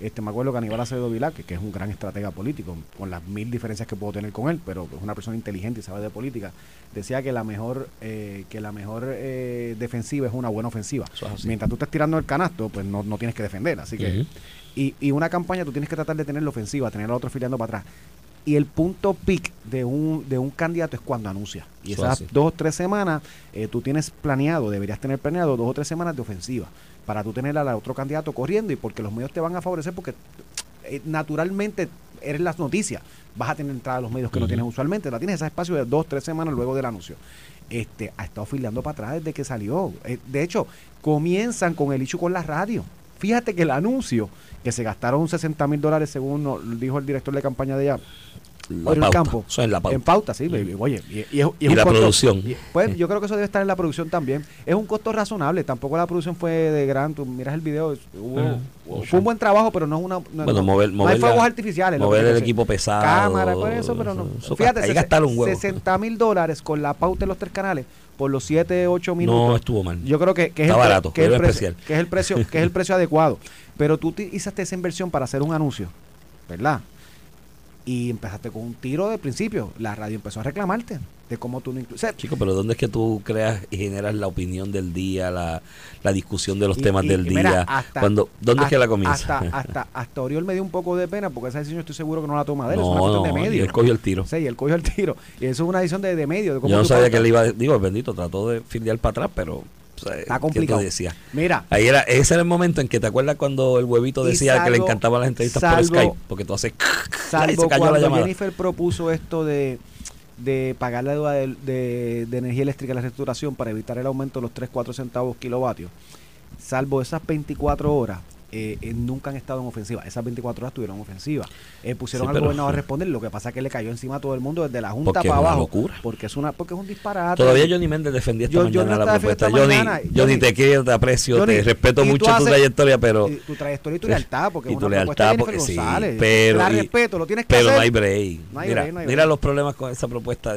Este, me acuerdo que Aníbal Acevedo Vilá, que, que es un gran estratega político, con las mil diferencias que puedo tener con él, pero es una persona inteligente y sabe de política, decía que la mejor, eh, que la mejor eh, defensiva es una buena ofensiva. Es. Mientras tú estés tirando el canasto, pues no, no tienes que defender. Así que, y, y una campaña tú tienes que tratar de tener la ofensiva, tener al otro filiando para atrás. Y el punto pic de un, de un candidato es cuando anuncia. Y esas dos o tres semanas, eh, tú tienes planeado, deberías tener planeado dos o tres semanas de ofensiva para tú tener al otro candidato corriendo y porque los medios te van a favorecer porque eh, naturalmente eres las noticias. Vas a tener entrada a los medios que no tienes usualmente. La tienes ese espacio de dos, tres semanas luego del anuncio. Este, ha estado filiando para atrás desde que salió. Eh, de hecho, comienzan con el hecho con la radio. Fíjate que el anuncio, que se gastaron 60 mil dólares según dijo el director de campaña de allá, La en el campo. Eso es la pauta. En pauta, sí. baby. Oye, y, y es- y es Y un la costo- producción. y- pues yo creo que eso debe estar en la producción también. Es un costo razonable. Tampoco la producción fue de gran. Tú miras el video. hubo- Ah, fue un buen trabajo, pero no es una. No, Bueno, no- mover, no hay mover, fuegos la- artificiales. mover el equipo pesado. Cámara, pues eso, pero no. eso- Fíjate, ahí gastaron un huevo. 60 mil dólares con la pauta en los tres canales por los 7, 8 No minutos. estuvo mal. Yo creo que, que es, Está el barato, que, es el precio, especial. que es el precio, que es el precio adecuado. Pero tú utilizaste esa inversión para hacer un anuncio, ¿verdad? Y empezaste con un tiro de principio. La radio empezó a reclamarte de cómo tú no inclu- o sea, Chico, pero ¿dónde es que tú creas y generas la opinión del día, la, la discusión de los y- temas y- del y mira, día? hasta- Cuando, ¿Dónde es que la comienza? Hasta, hasta, hasta Oriol me dio un poco de pena porque esa decisión estoy seguro que no la toma de él. es una no, cuestión no, de y medio. él cogió el tiro. Sí, él cogió el tiro. Y eso es una decisión de, de medio. De cómo Yo no sabía que él iba, digo, bendito, trató de filiar para atrás, pero... o sea, Está ¿qué complicado. tú decías? Mira, Ahí era, ese era el momento en que te acuerdas cuando el huevito decía que le encantaban las entrevistas por Skype, porque tú haces... y Salvo se cayó la cuando. Jennifer propuso esto de, de pagar la deuda de, de- de energía eléctrica en la reestructuración para evitar el aumento de los 3, 4 centavos kilovatios. Salvo esas 24 horas, eh, eh, nunca han estado en ofensiva. Esas 24 horas tuvieron ofensiva. Eh, pusieron Sí, al gobernador a responder. Lo que pasa es que le cayó encima a todo el mundo desde la Junta Porque para abajo. locura. Porque es una porque es un disparate. Todavía Johnny Méndez defendía esta Yo- yo mañana no la propuesta. esta Johnny, mañana. Johnny, Johnny- te quiero, te aprecio, Johnny, te respeto mucho tu trayectoria, pero... Y tu trayectoria y tu lealtad, porque y es tu de lealtad, porque sí, pero... La respeto, lo tienes que pero hacer. no hay break. No hay mira, break, no hay mira break. los problemas con esa propuesta,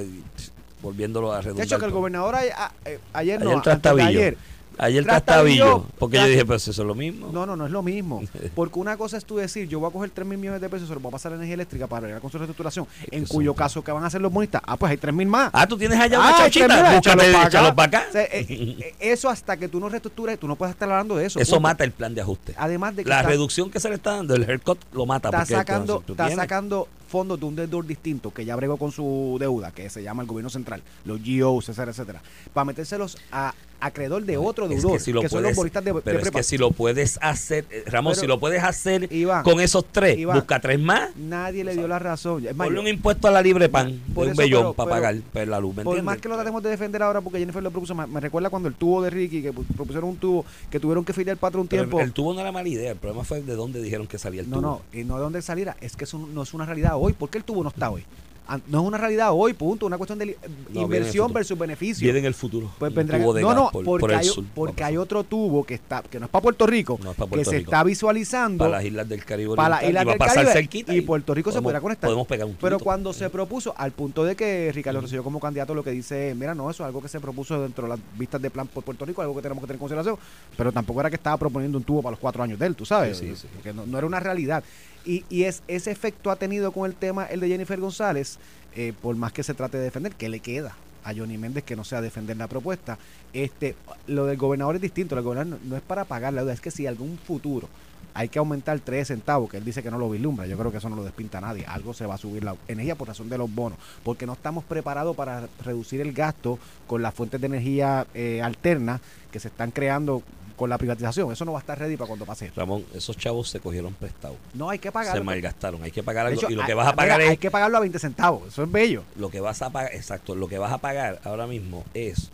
volviéndolo a De redundar. hecho, que el gobernador ayer, a- eh, ayer no, antes de ayer, Ayer trastabillo, porque yo dije, pues eso es lo mismo. No, no, no es lo mismo. Porque una cosa es tú decir, yo voy a coger 3 mil millones de pesos y se los voy a pasar a energía eléctrica para arreglar con su reestructuración, en cuyo caso, ¿qué van a hacer los bonistas? Ah, pues hay 3 mil más. Ah, tú tienes allá una Ah, hay chauchita, 3.000, búscate, échalo pa' échalo para acá. O sea, eh, eh, eso hasta que tú no reestructures, tú no puedes estar hablando de eso. Eso mata el plan de ajuste. Además de que La está- reducción que se le está dando, el haircut lo mata. está sacando, está tienes- sacando fondos de un deudor distinto que ya bregó con su deuda, que se llama el gobierno central, los GOs, etcétera, etcétera, para metérselos a acreedor de No, otro deudor, que si lo son los puedes- bolistas de, de Pero es que si lo puedes hacer, eh, Ramón, Pero, si lo puedes hacer Iván, con esos tres, Iván, busca tres más, Nadie le dio la razón. Es ponle un impuesto a la libre pan Por un bellón pero- para pero- pagar pues, la luz, ¿me por entiendes? más que lo tratemos de defender ahora porque Jennifer lo propuso, me, me recuerda cuando el tubo de Ricky, que pu- propusieron un tubo, que tuvieron que filiar para un Pero tiempo. el tubo no era mala idea, el problema fue de dónde dijeron que salía el no, tubo. no, y no de dónde saliera, es que eso no es una realidad hoy. ¿Por qué el tubo no está hoy? An- No es una realidad hoy, punto. Una cuestión de inversión versus beneficio. Viene en el futuro. Pues vendrá- tubo de no, gas no, por, porque, por el hay, sur, porque hay otro tubo que está que no es para Puerto Rico, No que se está visualizando para las islas del Caribe para las islas y va a del pasar Caribe cerquita y Puerto Rico se podrá conectar. Podemos pegar un Pero cuando se propuso, al punto de que Ricardo Rosselló como candidato lo que dice, mira, no, eso es algo que se propuso dentro de las vistas de plan por Puerto Rico, algo que tenemos que tener en consideración, pero tampoco era que estaba proponiendo un tubo para los cuatro años de él, tú sabes, Sí, sí, sí. porque no, no era una realidad. Y, y es, ese efecto ha tenido con el tema, el de Jennifer González, eh, por más que se trate de defender, ¿qué le queda? a Johnny Méndez que no sea defender la propuesta. Este, lo del gobernador es distinto, el gobernador no, es para pagar la deuda, es que si algún futuro hay que aumentar 3 centavos, que él dice que no lo vislumbra, yo creo que eso no lo despinta a nadie, algo se va a subir la energía por razón de los bonos, porque no estamos preparados para reducir el gasto con las fuentes de energía eh, alternas que se están creando con la privatización, eso no va a estar ready para cuando pase. Ramón, esos chavos se cogieron prestados. No hay que Se pagar. malgastaron. Hay que pagar algo. hecho, y lo hay- que vas a mira, pagar hay es. que pagarlo a 20 centavos, eso es bello. Lo que vas a pagar, exacto. Lo que vas a pagar ahora mismo es.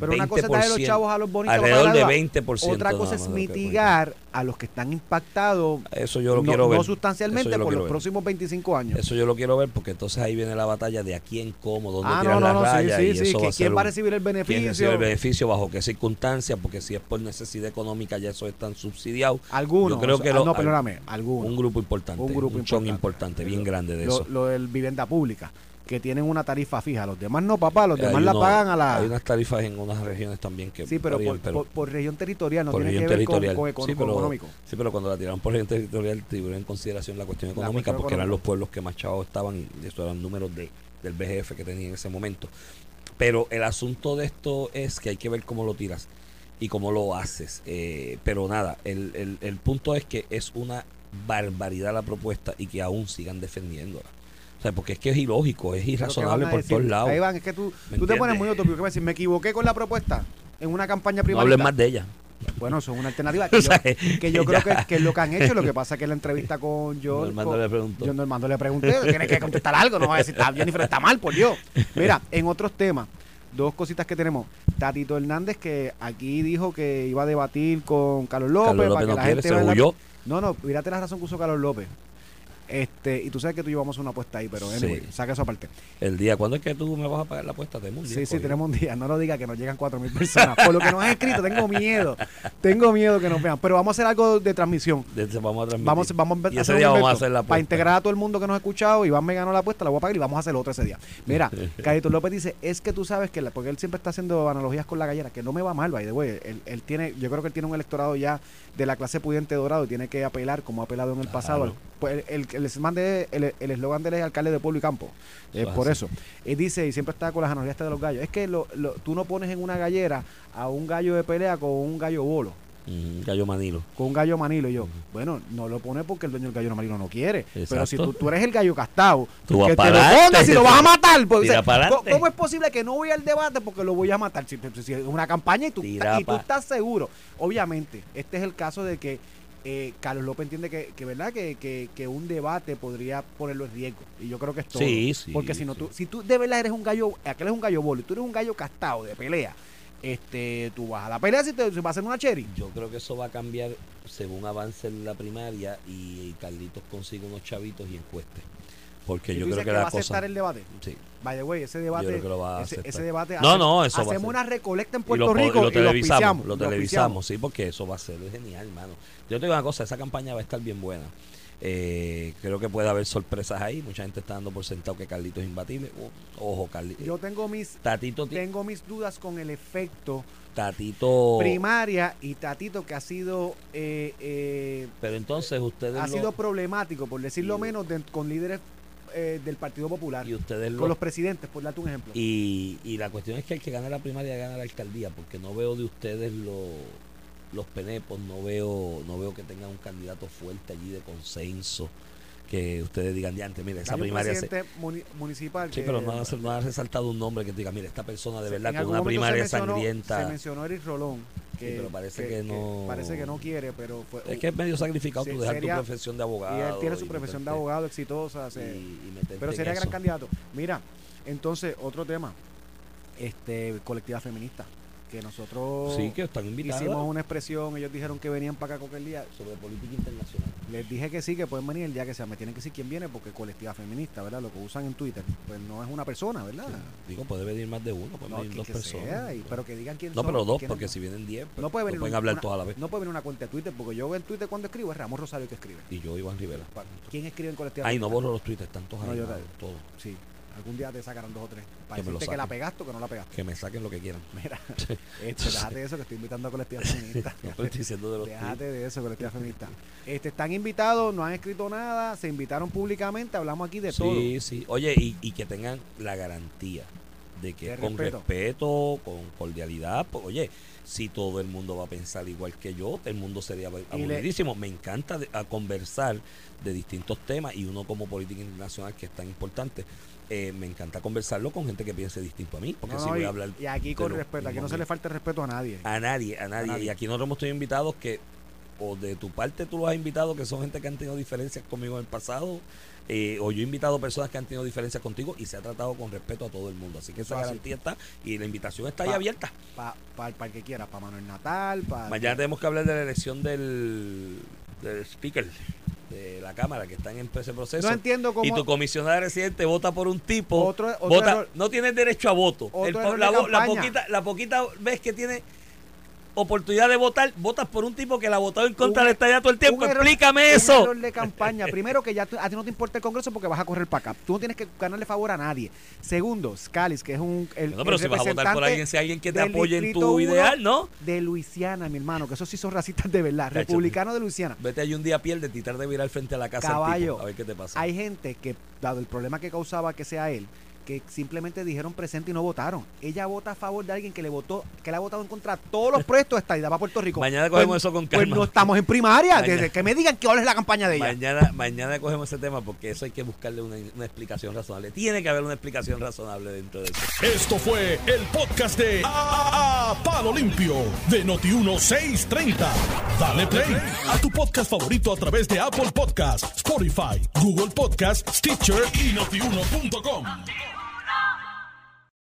Pero una cosa es darle los 20%, chavos a los bonitos Alrededor de pagar la 20%. Otra cosa es mitigar a los que están impactados Eso yo lo no, quiero ver. no sustancialmente por los ver. próximos 25 años. Eso yo lo quiero ver porque entonces ahí viene la batalla de a quién, cómo, dónde ah, tirar no, no, la no, sí, y sí. eso va ¿Quién va a un- recibir el quién beneficio? recibe el beneficio, bajo qué circunstancias, porque si es por necesidad económica ya eso están subsidiados. Algunos. Yo creo que ah, lo- no, perdóname, algunos. Un grupo importante, Un grupo chon importante. importante, bien grande de lo, eso. lo del vivienda pública, que tienen una tarifa fija. Los demás no, papá, los Hay demás la uno- pagan a la... Hay unas tarifas en unas regiones también que Sí, pero, varían, por, por- por región territorial, no por tiene que ver con, con sí, con pero, económico. sí, pero cuando la tiraron por región territorial tuvieron en consideración la cuestión La económica cuestión porque eran los pueblos que más chavos estaban y eso eran números de, del BGF que tenía en ese momento. Pero el asunto de esto es que hay que ver cómo lo tiras y cómo lo haces. Eh, pero nada, el, el, el punto es que es una barbaridad la propuesta y que aún sigan defendiéndola. O sea, porque es que es ilógico, es Pero ¿qué irrazonable por decir? todos lados. Van, es que tú, ¿Me tú te pones muy utópico. ¿Qué vas a decir? Me equivoqué con la propuesta en una campaña No privada. hablen más de ella. Bueno, es una alternativa que yo, sea, que yo creo que, que es lo que han hecho. Lo que pasa es que en la entrevista con John. Normando con- le preguntó. Yo Normando le pregunté, tiene que contestar algo, no va a decir, "Ah, Jennifer está mal, por Dios. Mira, en otros temas, dos cositas que tenemos. Tatito Hernández, que aquí dijo que iba a debatir con Carlos López. Carlos para López que no la quiere, gente se la-. No, no, mírate la razón que usó Carlos López. Este, y tú sabes que tú y yo vamos a una apuesta ahí, pero Sí. anyway, saca eso aparte. El día, ¿cuándo es que tú me vas a pagar la apuesta? Tenemos un día Sí, sí, tenemos un día. No lo diga que nos llegan 4.000 personas. Por lo que nos han escrito, tengo miedo. Tengo miedo que nos vean. Pero vamos a hacer algo de transmisión. Ese vamos a transmitir. Vamos, vamos Y a ese hacer día un vamos a hacer la para apuesta. integrar a todo el mundo que nos ha escuchado. Iván me ganó la apuesta, la voy a pagar y vamos a hacer otra ese día. Mira, Carito López dice, es que tú sabes que, la- porque él siempre está haciendo analogías con la gallera, que no me va mal, by the way. Él, él tiene, yo creo que él tiene un electorado ya de la clase pudiente dorado y tiene que apelar, como ha apelado en el pasado. Claro. Pues el el- el eslogan de el- el eslogan de él es alcalde de pueblo y campo. Eh, Eso por así. eso. Y dice, y siempre está con las analogías de los gallos, es que lo- lo- tú no pones en una gallera a un gallo de pelea con un gallo bolo Ujú, Gallo Manilo. con un gallo manilo y yo, bueno, no lo pone porque el dueño del gallo manilo no quiere. Pero si tú, tú eres el gallo castado, Tú vas que te lo pongas y lo vas a matar. pues, o sea, ¿cómo- adelante. ¿Cómo es posible que no voy al debate porque lo voy a matar? Si, es una campaña y tú, y estás seguro. Obviamente, este es el caso de que eh, Carlos López entiende que, que verdad que, que- que un debate podría ponerlo en riesgo. Y yo creo que es todo. Sí, sí, Porque si no, tú, si tú de verdad eres un gallo, aquel es un gallo bolo y tú eres un gallo castado de pelea, este, tú vas a la pelea si te si va a hacer una cherry. Yo creo que eso va a cambiar según avance la primaria y Carlitos consiga unos chavitos y encueste. Porque yo creo dices que, va a la aceptar cosa. el debate. Sí. By the way, ese debate, creo que lo va a ese, ese debate No, hace- no, eso va a hacemos ser. una recolecta en Y Puerto lo, po- y Rico lo y lo televisamos, lo lo televisamos, sí, porque eso va a ser genial, hermano. Yo te digo una cosa, esa campaña va a estar bien buena. Eh, creo que puede haber sorpresas ahí. Mucha gente está dando por sentado que Carlitos es imbatible. Ojo, Carlitos. Yo tengo mis Tatito, ti- tengo mis dudas con el efecto Tatito. primaria y Tatito que ha sido eh, eh, Pero entonces ustedes ha lo- sido problemático, por decirlo Y- menos, de- con líderes eh, del Partido Popular, y ustedes con lo- los presidentes, por darte un ejemplo. Y, y la cuestión es que el que gane la primaria gana la alcaldía, porque no veo de ustedes los los penepos, no veo, no veo que tengan un candidato fuerte allí de consenso, que ustedes digan, ya antes, mire, esa Hay un primaria se, muni- municipal Sí, que- pero no ha, no ha resaltado un nombre que diga, mira, esta persona de verdad en con algún una momento primaria se mencionó- sangrienta. Se mencionó Eric Rolón. Que, pero parece que no- Parece que no quiere, pero fue. Es que es medio sacrificado Sí, tú dejar sería- tu profesión de abogado. y él tiene su profesión de meterte- abogado exitosa. y- se- y meterte pero en sería gran eso. candidato. Mira, entonces, otro tema. Este, colectiva feminista. Que nosotros Sí, que están invitados hicimos una expresión, ellos dijeron que venían para acá cualquier día. sobre política internacional. Les dije que sí, que pueden venir el día que sea. Me tienen que decir quién viene porque colectiva feminista, ¿verdad? Lo que usan en Twitter, pues no es una persona, ¿verdad? Digo, puede venir más de uno, pueden No, venir que, dos que personas. sea, y- pero que digan quién no, son, pero dos, porque no. si vienen diez, pues, no puede no venir pueden una- hablar una- todos a la vez. No puede venir una cuenta de Twitter porque yo veo el Twitter cuando escribo es Ramón Rosario que escribe. Y yo, Iván Rivera. ¿Quién escribe en colectiva Ay, no feminista? borro los tweets, tantos No, ahí, todos. Sí, algún día te sacarán dos o tres. Para Que decirte que la pegaste o que no la pegaste. Que me saquen lo que quieran. Mira, este, déjate de eso que estoy invitando a colectiva feminista. No estoy diciendo de los Déjate de eso, colectiva feminista. Este, están invitados, no han escrito nada, se invitaron públicamente, hablamos aquí de todo. Sí, sí. Oye, y, y que tengan la garantía de que De con respeto. respeto. con cordialidad, pues, oye, si todo el mundo va a pensar igual que yo, el mundo sería aburridísimo. Me encanta de- a conversar de distintos temas y uno como política internacional que es tan importante, eh, me encanta conversarlo con gente que piense distinto a mí, porque No, si voy y, a hablar y aquí con respeto, aquí no se le falta respeto a nadie. A nadie, a nadie. nadie. Y aquí nosotros hemos tenido invitados que, o de tu parte tú los has invitado, que son gente que han tenido diferencias conmigo en el pasado, eh, o yo he invitado personas que han tenido diferencias contigo y se ha tratado con respeto a todo el mundo. Así que esa garantía está y la invitación está ahí Pa- abierta. Para el que quiera, para Manuel Natal, para... Mañana tenemos que hablar de la elección del, del speaker de la Cámara que está en ese proceso. No entiendo cómo... Y tu comisionada residente vota por un tipo, Otro- otro vota- no tiene derecho a voto. El la, la poquita, la poquita vez que tiene oportunidad de votar, votas por un tipo que la ha votado en contra Un- de esta ya todo el tiempo. un error- Explícame un eso. error de campaña. Primero, que ya a ti no te importa el Congreso porque vas a correr para acá. Tú no tienes que ganarle favor a nadie. Segundo, Scalis, que es un. El, No, pero el si vas a votar por alguien, si hay alguien que te del apoye en tu ideal, ¿no? De Luisiana, mi hermano, que esos sí son racistas de verdad. Cacho. Republicanos de Luisiana. Vete ahí un día, pierde, titar de virar frente a la casa del Caballo. tipo, a ver qué te pasa. Hay gente que, dado el problema que causaba que sea él, que simplemente dijeron presente y no votaron. Ella vota a favor de alguien que le votó, que le ha votado en contra de todos los proyectos de estadidad para Puerto Rico. Mañana cogemos Pues- eso con Pues calma. no estamos en primaria. Mañana. Desde que me digan que ahora es la campaña de ella. Mañana, mañana cogemos ese tema porque eso hay que buscarle una, una explicación razonable. Tiene que haber una explicación razonable dentro de eso. Esto fue el podcast de A, A- Palo Limpio de Noti1630. Dale play a tu podcast favorito a través de Apple Podcasts, Spotify, Google Podcasts, Stitcher y notiuno.com.